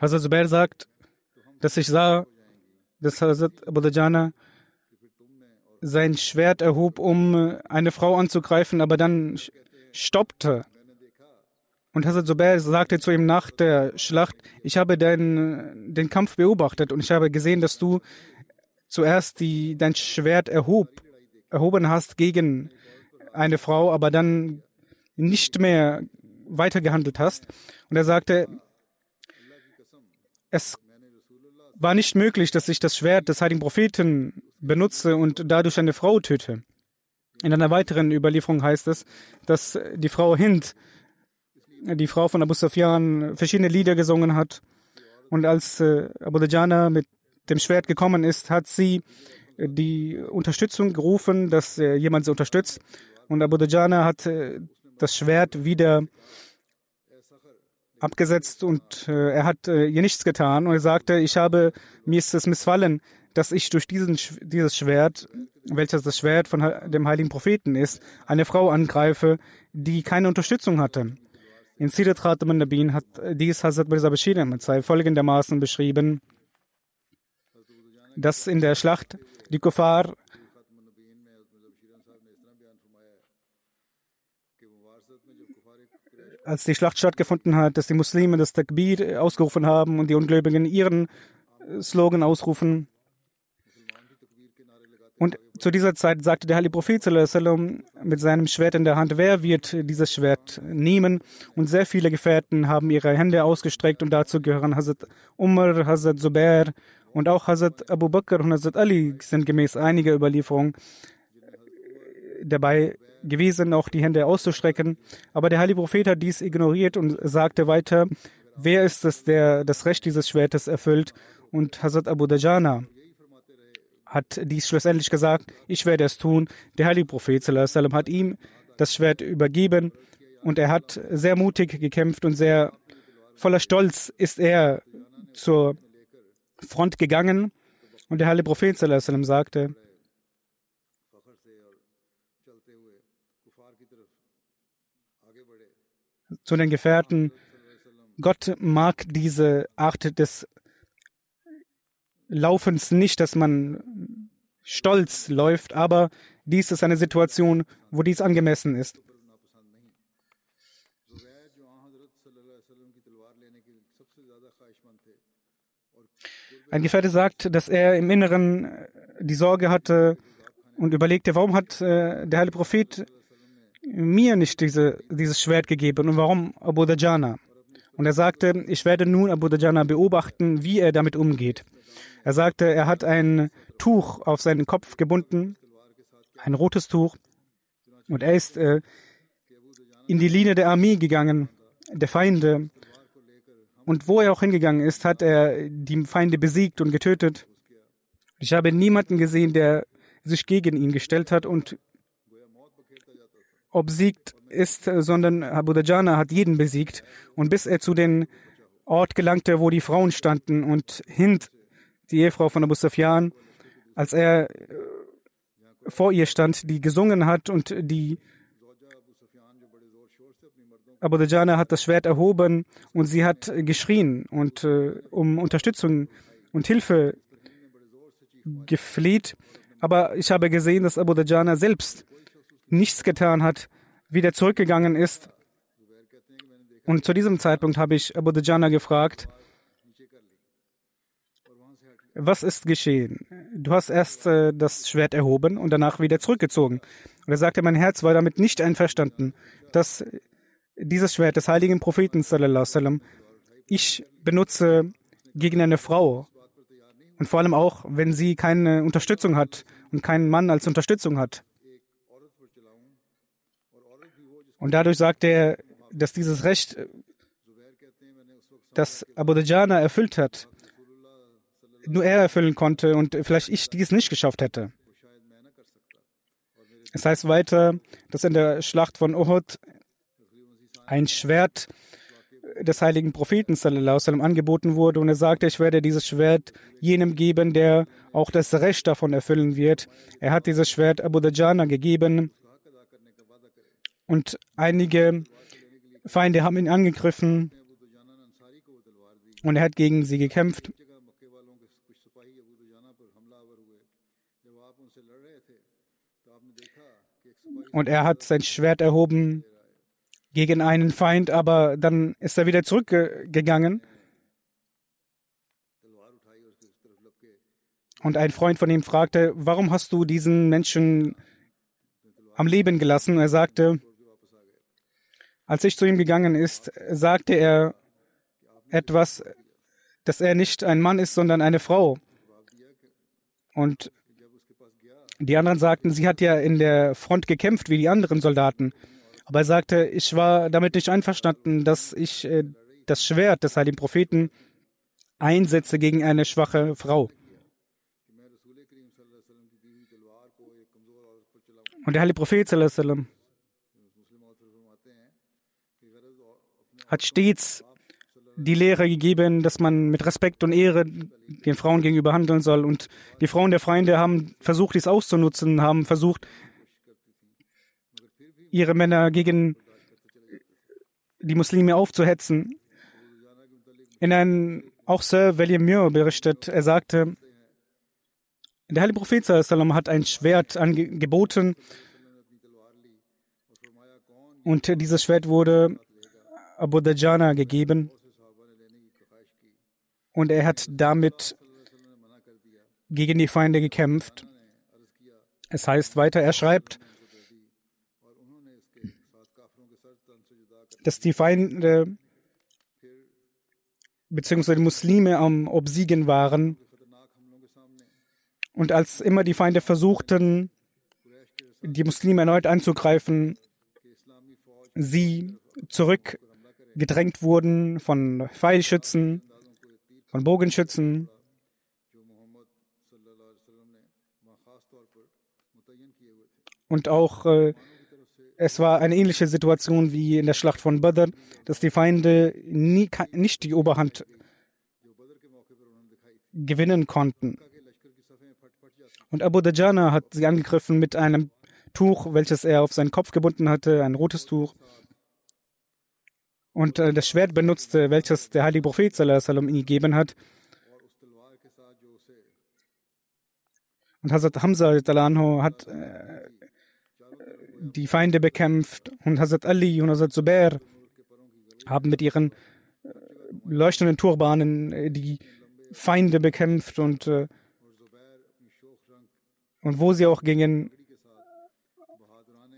Hazrat Zubair sagt, dass ich sah, dass Hazrat Abu Dajjana sein Schwert erhob, um eine Frau anzugreifen, aber dann stoppte. Und Hazrat Zubair sagte zu ihm nach der Schlacht, ich habe den, den Kampf beobachtet und ich habe gesehen, dass du zuerst die, dein Schwert erhob, erhoben hast gegen eine Frau, aber dann nicht mehr weitergehandelt hast. Und er sagte, es war nicht möglich, dass ich das Schwert des heiligen Propheten benutze und dadurch eine Frau töte. In einer weiteren Überlieferung heißt es, dass die Frau Hind, die Frau von Abu Sufyan, verschiedene Lieder gesungen hat. Und als äh, Abu Dajjana mit dem Schwert gekommen ist, hat sie die Unterstützung gerufen, dass äh, jemand sie unterstützt. Und Abu Dajjana hat äh, das Schwert wieder abgesetzt und äh, er hat äh, ihr nichts getan und er sagte, ich habe, mir ist es missfallen, dass ich durch diesen, dieses Schwert, welches das Schwert von dem heiligen Propheten ist, eine Frau angreife, die keine Unterstützung hatte. In Sirat Khatam hat dies Hazrat Mirza Bashir Ahmad folgendermaßen beschrieben, dass in der Schlacht die Kuffar als die Schlacht stattgefunden hat, dass die Muslime das Takbir ausgerufen haben und die Ungläubigen ihren Slogan ausrufen. Und zu dieser Zeit sagte der Heilige Prophet mit seinem Schwert in der Hand, wer wird dieses Schwert nehmen? Und sehr viele Gefährten haben ihre Hände ausgestreckt und dazu gehören Hazrat Umar, Hazrat Zubair und auch Hazrat Abu Bakr und Hazrat Ali sind gemäß einiger Überlieferungen dabei gewesen, auch die Hände auszustrecken. Aber der Heilige Prophet hat dies ignoriert und sagte weiter, wer ist es, der das Recht dieses Schwertes erfüllt? Und Hazrat Abu Dajana hat dies schlussendlich gesagt, ich werde es tun. Der heilige Prophet hat ihm das Schwert übergeben und er hat sehr mutig gekämpft und sehr voller Stolz ist er zur Front gegangen. Und der heilige Prophet sagte, zu den Gefährten, Gott mag diese Art des Laufens nicht, dass man stolz läuft, aber dies ist eine Situation, wo dies angemessen ist. Ein Gefährte sagt, dass er im Inneren die Sorge hatte und überlegte, warum hat äh, der heilige Prophet mir nicht diese, dieses Schwert gegeben und warum Abu Dajjana? Und er sagte, ich werde nun Abu Dajjana beobachten, wie er damit umgeht. Er sagte, er hat ein Tuch auf seinen Kopf gebunden, ein rotes Tuch, und er ist äh, in die Linie der Armee gegangen, der Feinde. Und wo er auch hingegangen ist, hat er die Feinde besiegt und getötet. Ich habe niemanden gesehen, der sich gegen ihn gestellt hat und obsiegt ist, sondern Abu Dajjana hat jeden besiegt. Und bis er zu dem Ort gelangte, wo die Frauen standen und Hind die Ehefrau von Abu Sufyan, als er äh, vor ihr stand, die gesungen hat und die Abu Dajjana hat das Schwert erhoben und sie hat geschrien und äh, um Unterstützung und Hilfe gefleht. Aber ich habe gesehen, dass Abu Dajjana selbst nichts getan hat, wieder zurückgegangen ist. Und zu diesem Zeitpunkt habe ich Abu Dajjana gefragt, was ist geschehen? Du hast erst äh, das Schwert erhoben und danach wieder zurückgezogen. Und er sagte, mein Herz war damit nicht einverstanden, dass dieses Schwert des heiligen Propheten sallam, ich benutze gegen eine Frau. Und vor allem auch, wenn sie keine Unterstützung hat und keinen Mann als Unterstützung hat. Und dadurch sagt er, dass dieses Recht, das Abu Dajjana erfüllt hat, nur er erfüllen konnte und vielleicht ich dies nicht geschafft hätte. Es heißt weiter, dass in der Schlacht von Uhud ein Schwert des heiligen Propheten sallam, angeboten wurde und er sagte, ich werde dieses Schwert jenem geben, der auch das Recht davon erfüllen wird. Er hat dieses Schwert Abu Dajjana gegeben und einige Feinde haben ihn angegriffen und er hat gegen sie gekämpft. Und er hat sein Schwert erhoben gegen einen Feind, aber dann ist er wieder zurückgegangen. Und ein Freund von ihm fragte, warum hast du diesen Menschen am Leben gelassen? Er sagte, als ich zu ihm gegangen ist, sagte er etwas, dass er nicht ein Mann ist, sondern eine Frau. Und die anderen sagten, sie hat ja in der Front gekämpft wie die anderen Soldaten. Aber er sagte, ich war damit nicht einverstanden, dass ich äh, das Schwert des heiligen Propheten einsetze gegen eine schwache Frau. Und der heilige Prophet sallam, hat stets die Lehre gegeben, dass man mit Respekt und Ehre den Frauen gegenüber handeln soll. Und die Frauen der Feinde haben versucht, dies auszunutzen, haben versucht, ihre Männer gegen die Muslime aufzuhetzen. In einem, auch Sir William Muir berichtet, er sagte, der heilige Prophet hat ein Schwert angeboten und dieses Schwert wurde Abu Dajana gegeben und er hat damit gegen die Feinde gekämpft. Es heißt weiter, er schreibt, dass die Feinde bzw. die Muslime am Obsiegen waren. Und als immer die Feinde versuchten, die Muslime erneut anzugreifen, sie zurückgedrängt wurden von Pfeilschützen, von Bogenschützen. Und auch äh, es war eine ähnliche Situation wie in der Schlacht von Badr, dass die Feinde nie, nicht die Oberhand gewinnen konnten. Und Abu Dajana hat sie angegriffen mit einem Tuch, welches er auf seinen Kopf gebunden hatte, ein rotes Tuch. Und äh, das Schwert benutzte, welches der heilige Prophet sallam, ihm gegeben hat. Und Hazrat Hamza hat äh, die Feinde bekämpft und Hazrat Ali und Hazrat Zubair haben mit ihren äh, leuchtenden Turbanen äh, die Feinde bekämpft und, äh, und wo sie auch gingen,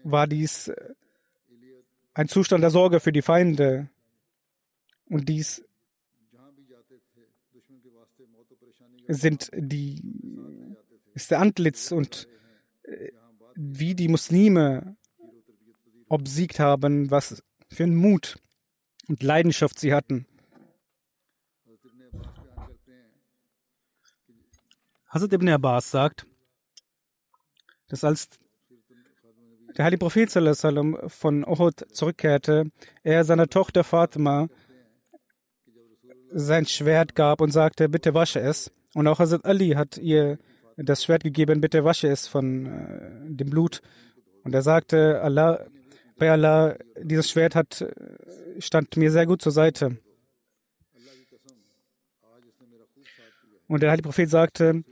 war dies ein Zustand der Sorge für die Feinde. Und dies sind die, ist der Antlitz und wie die Muslime obsiegt haben, was für einen Mut und Leidenschaft sie hatten. Hazrat ibn Abbas sagt, dass als der heilige Prophet von Uhud zurückkehrte, er seiner Tochter Fatima sein Schwert gab und sagte, bitte wasche es. Und auch Hazrat Ali hat ihr das Schwert gegeben, bitte wasche es von äh, dem Blut. Und er sagte, Allah, bei Allah, dieses Schwert hat, stand mir sehr gut zur Seite. Und der heilige Prophet sagte,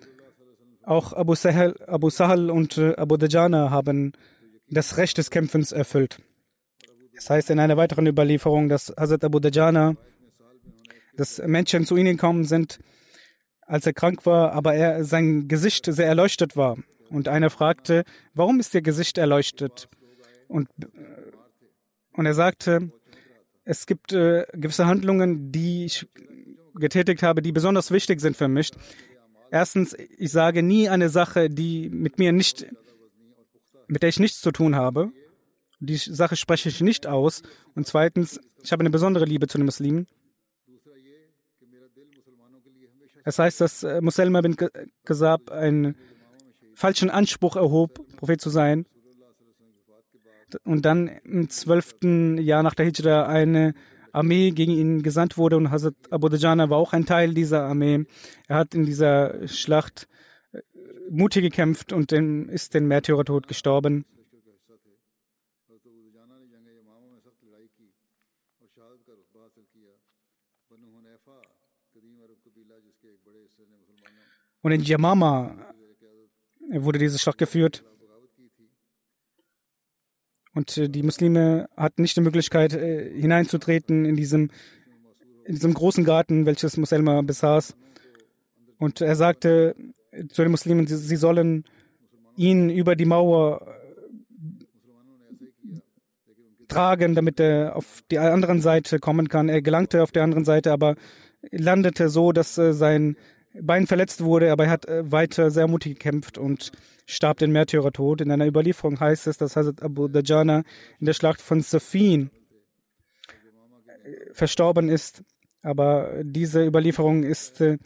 auch Abu Sahel, Abu Sahal und äh, Abu Dajana haben das Recht des Kämpfens erfüllt. Das heißt in einer weiteren Überlieferung, dass Hazrat Abu Dajana, dass Menschen zu ihnen gekommen sind, als er krank war, aber er, sein Gesicht sehr erleuchtet war. Und einer fragte, warum ist Ihr Gesicht erleuchtet? Und, und er sagte, es gibt äh, gewisse Handlungen, die ich getätigt habe, die besonders wichtig sind für mich. Erstens, ich sage nie eine Sache, die mit mir nicht, mit der ich nichts zu tun habe. Die Sache spreche ich nicht aus. Und zweitens, ich habe eine besondere Liebe zu den Muslimen. Es heißt, dass äh, Muselma bin Kasab einen falschen Anspruch erhob, Prophet zu sein. Und dann im zwölften Jahr nach der Hijra eine Armee gegen ihn gesandt wurde und Hazrat Abu Dajana war auch ein Teil dieser Armee. Er hat in dieser Schlacht mutig gekämpft und ist den Märtyrertod gestorben. Und in Yamama wurde diese Schlacht geführt. Und äh, die Muslime hatten nicht die Möglichkeit, äh, hineinzutreten in diesem, in diesem großen Garten, welches Muselma besaß. Und er sagte zu den Muslimen, sie sollen ihn über die Mauer äh, tragen, damit er auf die andere Seite kommen kann. Er gelangte auf der anderen Seite, aber landete so, dass sein Bein verletzt wurde, aber er hat äh, weiter sehr mutig gekämpft und starb den Märtyrertod. In einer Überlieferung heißt es, dass Hazrat Abu Dajana in der Schlacht von Safin äh, verstorben ist. Aber diese Überlieferung ist äh,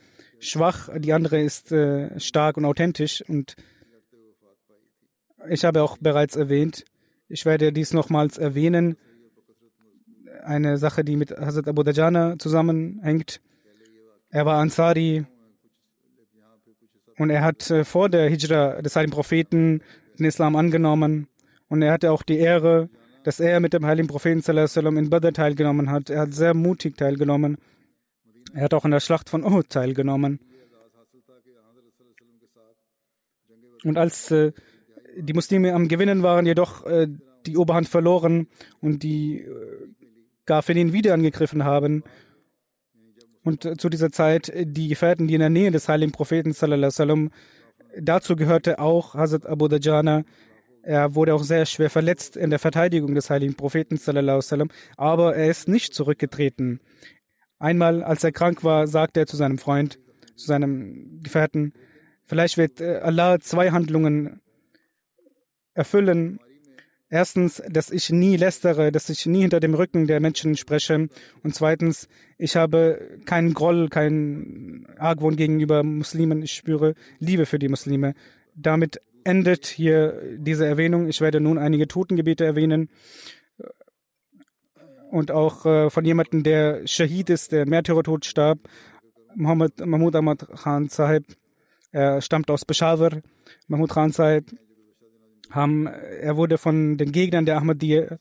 schwach, die andere ist äh, stark und authentisch. Und ich habe auch bereits erwähnt, ich werde dies nochmals erwähnen, eine Sache, die mit Hazrat Abu Dajana zusammenhängt. Er war Ansari und er hat äh, vor der Hijra des heiligen Propheten den Islam angenommen. Und er hatte auch die Ehre, dass er mit dem heiligen Propheten in Badr teilgenommen hat. Er hat sehr mutig teilgenommen. Er hat auch in der Schlacht von Uhud teilgenommen. Und als äh, die Muslime am Gewinnen waren, jedoch äh, die Oberhand verloren und die, äh, Gafilin wieder angegriffen haben. Und zu dieser Zeit die Gefährten, die in der Nähe des heiligen Propheten sallam, dazu gehörte auch Hazrat Abu Dajana. Er wurde auch sehr schwer verletzt in der Verteidigung des heiligen Propheten sallam, aber er ist nicht zurückgetreten. Einmal, als er krank war, sagte er zu seinem Freund, zu seinem Gefährten, vielleicht wird äh, Allah zwei Handlungen erfüllen. Erstens, dass ich nie lästere, dass ich nie hinter dem Rücken der Menschen spreche. Und zweitens, ich habe keinen Groll, keinen Argwohn gegenüber Muslimen. Ich spüre Liebe für die Muslime. Damit endet hier diese Erwähnung. Ich werde nun einige Totengebete erwähnen und auch äh, von jemandem, der Shahid ist, der Märtyrertod starb, Muhammad, Mahmud Ahmad Khan Sahib. Er stammt aus Peshawar. Mahmud Khan Sahib haben, er wurde von den Gegnern der Ahmadiyya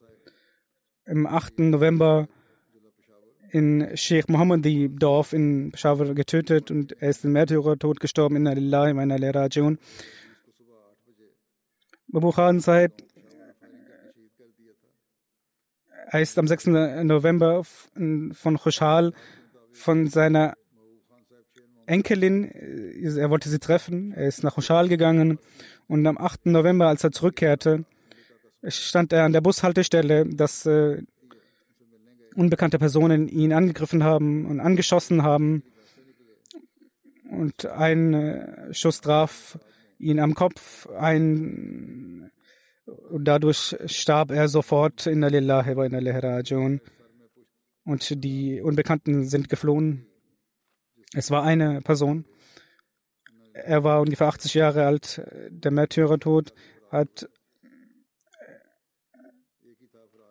im 8. November in Sheikh Mohammadi Dorf in Peshawar getötet und er ist im Märtyrertod gestorben in Allah in einer Rajiun. Babu Khan Sahib er ist am 6. November von Khoshal von seiner Enkelin, äh, er wollte sie treffen, er ist nach Khoshal gegangen und am 8. November, als er zurückkehrte, stand er an der Bushaltestelle, dass äh, unbekannte Personen ihn angegriffen haben und angeschossen haben. Und ein äh, Schuss traf ihn am Kopf, ein und dadurch starb er sofort in Lillahi wa inna rajiun. Und die Unbekannten sind geflohen. Es war eine Person. Er war ungefähr 80 Jahre alt. Der Märtyrertod hat,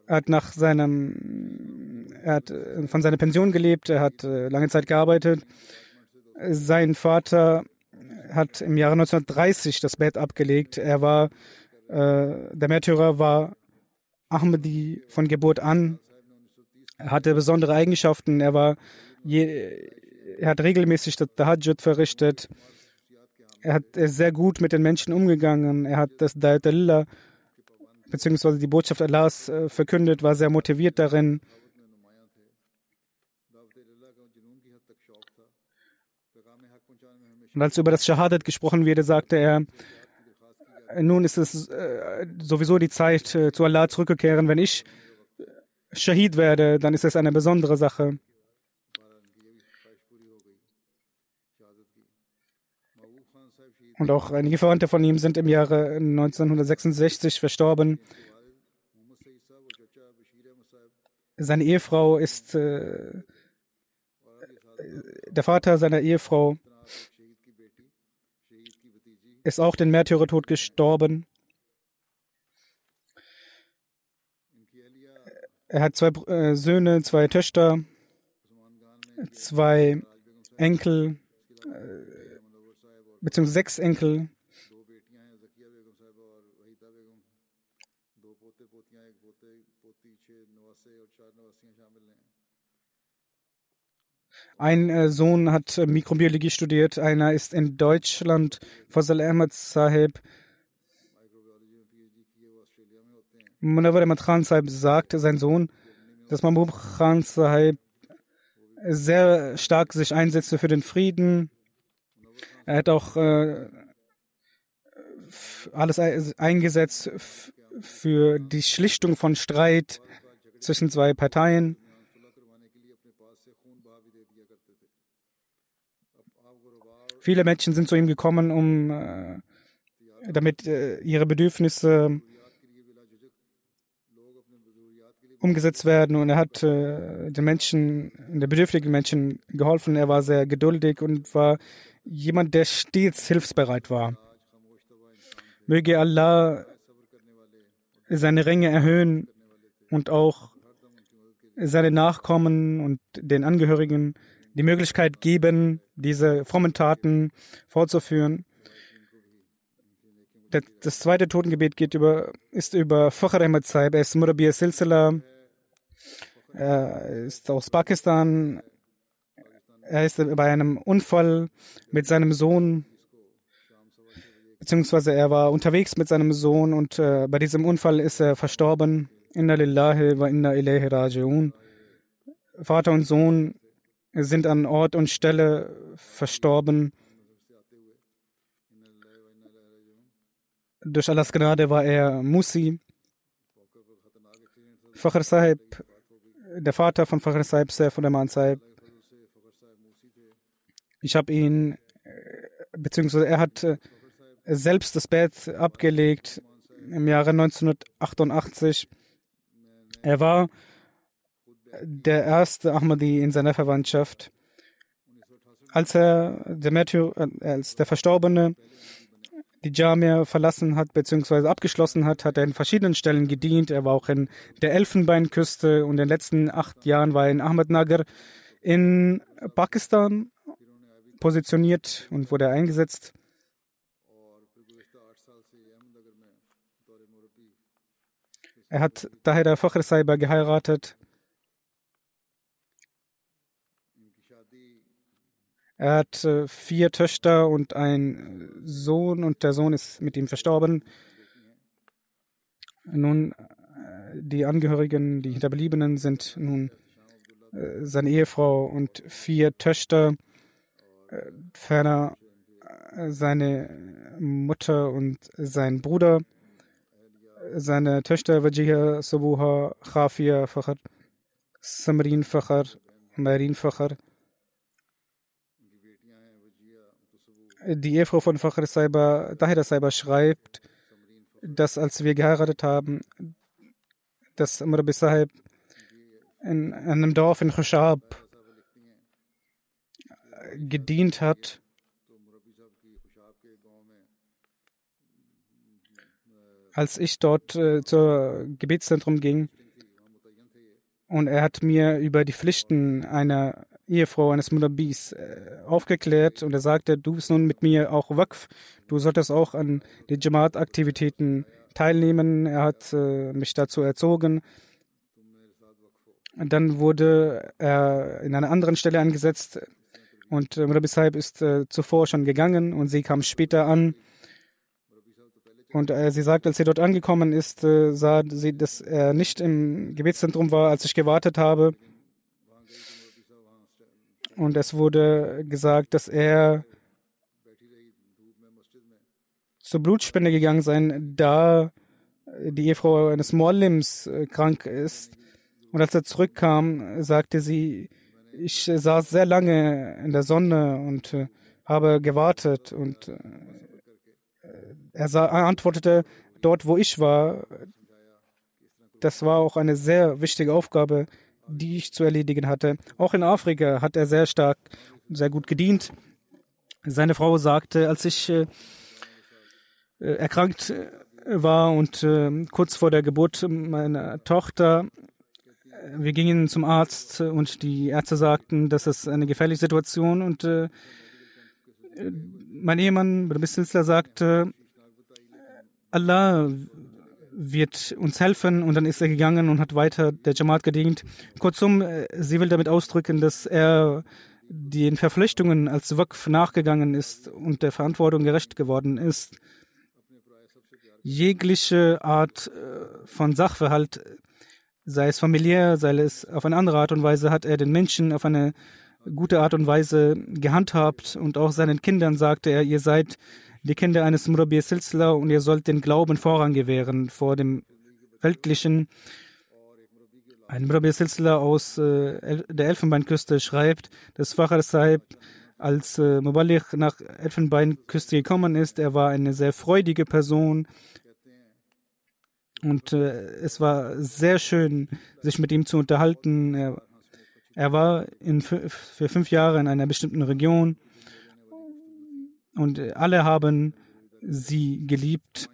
hat nach seinem, er hat von seiner Pension gelebt. Er hat äh, lange Zeit gearbeitet. Sein Vater hat im Jahre 1930 das Bett abgelegt. Er war äh, der Märtyrer war Ahmadi von Geburt an. Er hatte besondere Eigenschaften. Er war je, er hat regelmäßig das Tahajjud verrichtet. Er hat er ist sehr gut mit den Menschen umgegangen. Er hat das Da'at Allah beziehungsweise die Botschaft Allahs äh, verkündet, war sehr motiviert darin. Und als über das Shahadat gesprochen wurde, sagte er, nun ist es äh, sowieso die Zeit, äh, zu Allah zurückzukehren. Wenn ich Shahid werde, dann ist es eine besondere Sache. Und auch einige Verwandte von ihm sind im Jahre 1966 verstorben. Seine Ehefrau ist äh, der Vater seiner Ehefrau ist auch den Märtyrertod gestorben. Er hat zwei äh, Söhne, zwei Töchter, zwei Enkel, äh, beziehungsweise sechs Enkel. Ein äh, Sohn hat äh, Mikrobiologie studiert, einer ist in Deutschland, Fazal Ahmad Sahib. Munawar Ahmad Khan Sahib sagte, sein Sohn, dass Mahbub Khan Sahib sehr stark sich einsetzte für den Frieden. Er hat auch äh, alles eingesetzt für die Schlichtung von Streit zwischen zwei Parteien. Viele Menschen sind zu ihm gekommen, um äh, damit äh, ihre Bedürfnisse umgesetzt werden und er hat äh, den Menschen, den bedürftigen Menschen geholfen. Er war sehr geduldig und war jemand, der stets hilfsbereit war. Möge Allah seine Ränge erhöhen und auch seine Nachkommen und den Angehörigen die Möglichkeit geben, diese frommen Taten fortzuführen. Das zweite Totengebet geht über, ist über Fakhr Ahmad Saib. Er ist Murabiya Silsila. Er ist aus Pakistan. Er ist bei einem Unfall mit seinem Sohn, beziehungsweise er war unterwegs mit seinem Sohn und äh, bei diesem Unfall ist er verstorben. Inna lillahi wa inna ilayhi raji'un. Vater und Sohn sind an Ort und Stelle verstorben. Durch Allahs Gnade war er Musi. Fakhr Sahib, der Vater von Fakhr Sahib, Saif Rahman Sahib, ich habe ihn, beziehungsweise er hat äh, selbst das Bett abgelegt im Jahre 1988. Er war der erste Ahmadi in seiner Verwandtschaft. Als er, der Märtyr, äh, als der Verstorbene die Jamia verlassen hat bzw. abgeschlossen hat, hat er in verschiedenen Stellen gedient. Er war auch in der Elfenbeinküste und in den letzten acht Jahren war er in Ahmednagar in Pakistan positioniert und wurde eingesetzt. Er hat Tahira Fakhr Saiba geheiratet. Er hat äh, vier Töchter und einen Sohn und der Sohn ist mit ihm verstorben. Nun, äh, die Angehörigen, die Hinterbliebenen sind nun äh, seine Ehefrau und vier Töchter ferner äh, seine Mutter und sein Bruder, seine Töchter Wajia, Sabuha, Khafia Fakhr, Samrin Fakhr, Marin Fakhr. Die Ehefrau von Fakhr Saiba, Tahira Saiba schreibt, dass als wir geheiratet haben, dass Murabi Sahib in einem Dorf in Khushab gedient hat. Als ich dort äh, zur Gebetszentrum ging und er hat mir über die Pflichten einer Ehefrau eines Mudabis äh, aufgeklärt und er sagte, du bist nun mit mir auch Wakf, du solltest auch an den Jamaat-Aktivitäten teilnehmen. Er hat äh, mich dazu erzogen. Dann wurde er in einer anderen Stelle eingesetzt, und äh, Rabbi Saib ist zuvor schon gegangen und sie kam später an. Und sie sagt, als sie dort angekommen ist, sah sie, dass er nicht im Gebetszentrum war, als ich gewartet habe. Und es wurde gesagt, dass er zur Blutspende gegangen sein, da die Ehefrau eines Morlims äh, krank ist. Und als er zurückkam, sagte sie, ich saß sehr lange in der Sonne und äh, habe gewartet und äh, er, er antwortete, dort wo ich war, das war auch eine sehr wichtige Aufgabe, die ich zu erledigen hatte. Auch in Afrika hat er sehr stark, sehr gut gedient. Seine Frau sagte, als ich äh, äh erkrankt äh, war und äh, kurz vor der Geburt meiner Tochter wir gingen zum Arzt und die Ärzte sagten, das ist eine gefährliche Situation und äh, mein Ehemann, Bissilsler, sagte, Allah wird uns helfen und dann ist er gegangen und hat weiter der Jamaat gedient. Kurzum, äh, sie will damit ausdrücken, dass er den Verpflichtungen als Waqf nachgegangen ist und der Verantwortung gerecht geworden ist. Jegliche Art äh, von Sachverhalt sei es familiär, sei es auf eine andere Art und Weise, hat er den Menschen auf eine gute Art und Weise gehandhabt und auch seinen Kindern sagte er, ihr seid die Kinder eines Murabi Silsla und ihr sollt den Glauben Vorrang gewähren vor dem weltlichen. Ein Murabi Silsla aus äh, der Elfenbeinküste schreibt, dass Fakhr Sahib als äh, Mubaligh nach Elfenbeinküste gekommen ist. Er war eine sehr freudige Person, und äh, es war sehr schön, sich mit ihm zu unterhalten. Er, er war in, für fünf Jahre in einer bestimmten Region und alle haben sie geliebt.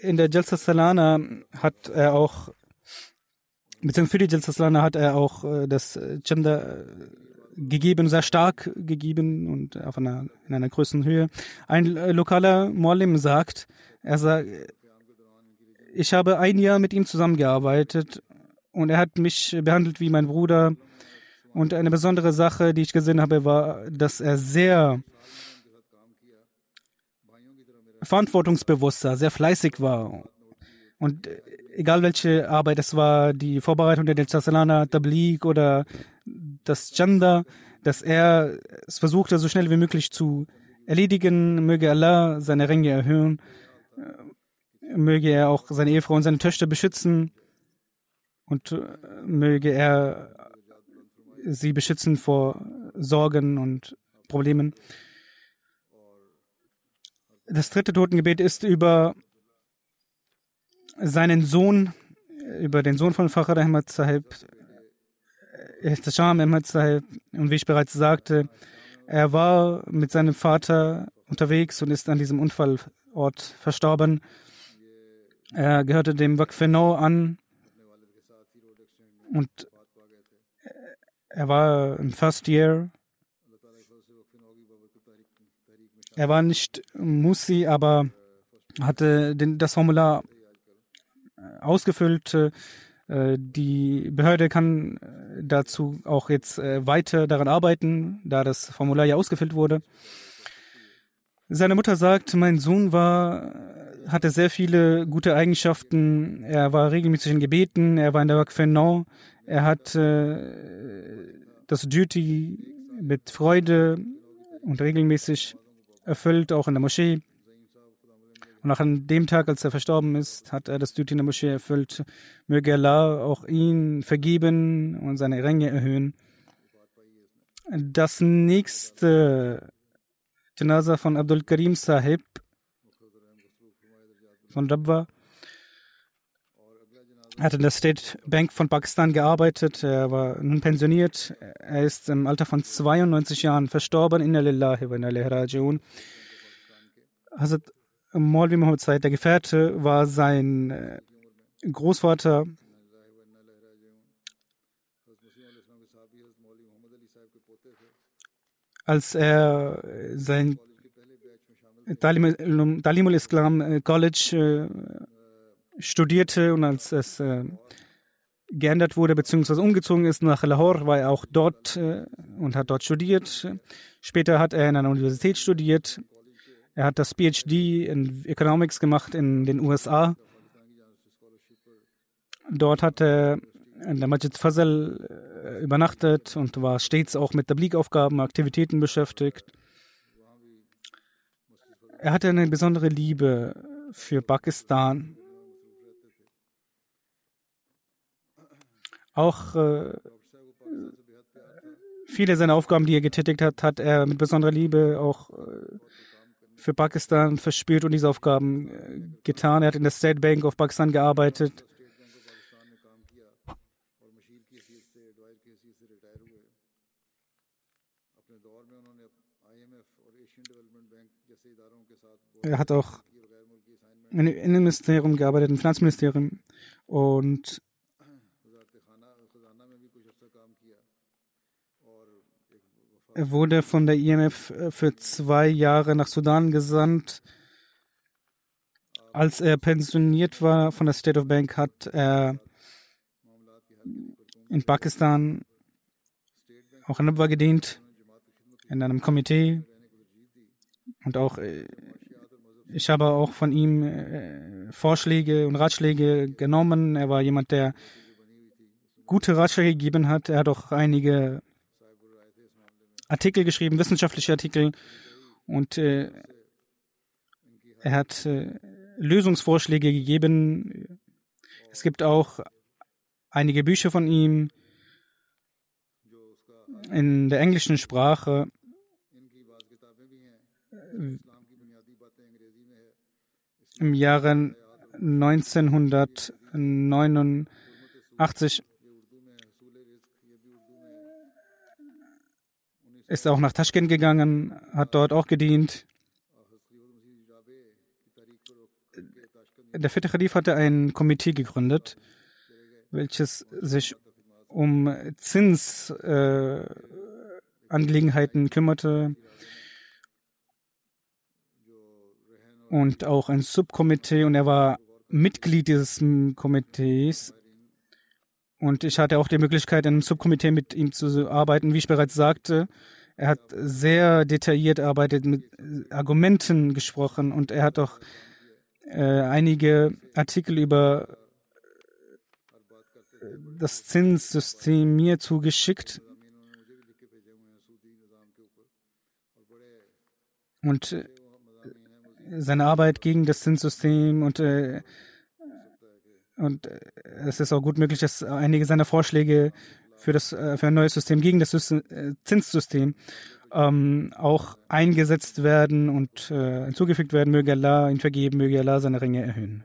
In der Jalsa Salana hat er auch, beziehungsweise für die Jalsa Salana hat er auch äh, das Chanda gegeben, sehr stark gegeben und auf einer, in einer größeren Höhe. Ein äh, lokaler Molim sagt, er sagt, ich habe ein Jahr mit ihm zusammengearbeitet und er hat mich behandelt wie mein Bruder. Und eine besondere Sache, die ich gesehen habe, war, dass er sehr verantwortungsbewusster, sehr fleißig war. Und egal welche Arbeit es war, die Vorbereitung der Salana, Tabligh oder das Chanda, dass er es versuchte, so schnell wie möglich zu erledigen. Möge Allah seine Ränge erhöhen. Möge er auch seine Ehefrau und seine Töchter beschützen. Und äh, möge er sie beschützen vor Sorgen und Problemen. Das dritte Totengebet ist über seinen Sohn, über den Sohn von Fakhr Ahmad Sahib, Ihtisham Ahmad Sahib. Und wie ich bereits sagte, er war mit seinem Vater unterwegs und ist an diesem Unfallort verstorben. Er gehörte dem Wakfeno an und er war im First Year. Er war nicht Musi, aber hatte den, das Formular ausgefüllt. Äh, die Behörde kann äh, dazu auch jetzt äh, weiter daran arbeiten, da das Formular ja ausgefüllt wurde. Seine Mutter sagt, mein Sohn war, hatte sehr viele gute Eigenschaften. Er war regelmäßig in Gebeten, er war in der Wakfenon, er hat das Duty mit Freude und regelmäßig erfüllt, auch in der Moschee. Und auch an dem Tag, als er verstorben ist, hat er das Duty in der Moschee erfüllt. Möge Allah auch ihn vergeben und seine Ränge erhöhen. Das nächste Janaza von Abdul Karim Sahib von Rabwa hat in der State Bank von Pakistan gearbeitet. Er war nun pensioniert. Er ist im Alter von 92 Jahren verstorben. Inna lillahi wa inna raji'un. Hazrat Maulvi Muhammad Said, der Gefährte, war sein äh, Großvater. Als er sein Talimul Islam äh, College studierte und als es geändert wurde bzw. umgezogen ist nach Lahore, war er auch dort und hat dort studiert. Später hat er in einer Universität studiert er hat das PhD in Economics gemacht in den USA. Dort hat er in der Majid Fazal äh, übernachtet und war stets auch mit Tablik-Aufgaben, Aktivitäten beschäftigt. Er hatte eine besondere Liebe für Pakistan. Auch äh, viele seiner Aufgaben, die er getätigt hat, hat er mit besonderer Liebe auch äh, für Pakistan verspürt und diese Aufgaben äh, getan. Er hat in der State Bank of Pakistan gearbeitet. Er hat auch im Innenministerium gearbeitet, im Finanzministerium und Er wurde von der IMF äh, für zwei Jahre nach Sudan gesandt. Als er pensioniert war von der State of Bank, hat er in Pakistan auch in Nabwa gedient, in einem Komitee. Und auch, äh, ich habe auch von ihm äh, Vorschläge und Ratschläge genommen. Er war jemand, der gute Ratschläge gegeben hat. Er hat auch einige Artikel geschrieben, wissenschaftliche Artikel. Und äh, er hat äh, Lösungsvorschläge gegeben. Es gibt auch einige Bücher von ihm in der englischen Sprache. Im Jahre 1989 ist auch nach Taschkent gegangen, hat dort auch gedient. Der vierte Khalif hatte ein Komitee gegründet, welches sich um Zinsangelegenheiten äh, kümmerte und auch ein Subkomitee und er war Mitglied dieses Komitees und ich hatte auch die Möglichkeit, in einem Subkomitee mit ihm zu arbeiten, wie ich bereits sagte. Er hat sehr detailliert arbeitet, mit Argumenten gesprochen und er hat auch äh, einige Artikel über äh, das Zinssystem mir zugeschickt. Und äh, seine Arbeit gegen das Zinssystem und, äh, und äh, es ist auch gut möglich, dass einige seiner Vorschläge für, das, äh, für ein neues System gegen das System, äh, Zinssystem ähm, auch eingesetzt werden und äh, hinzugefügt werden. Möge Allah ihn vergeben, möge Allah seine Ringe erhöhen.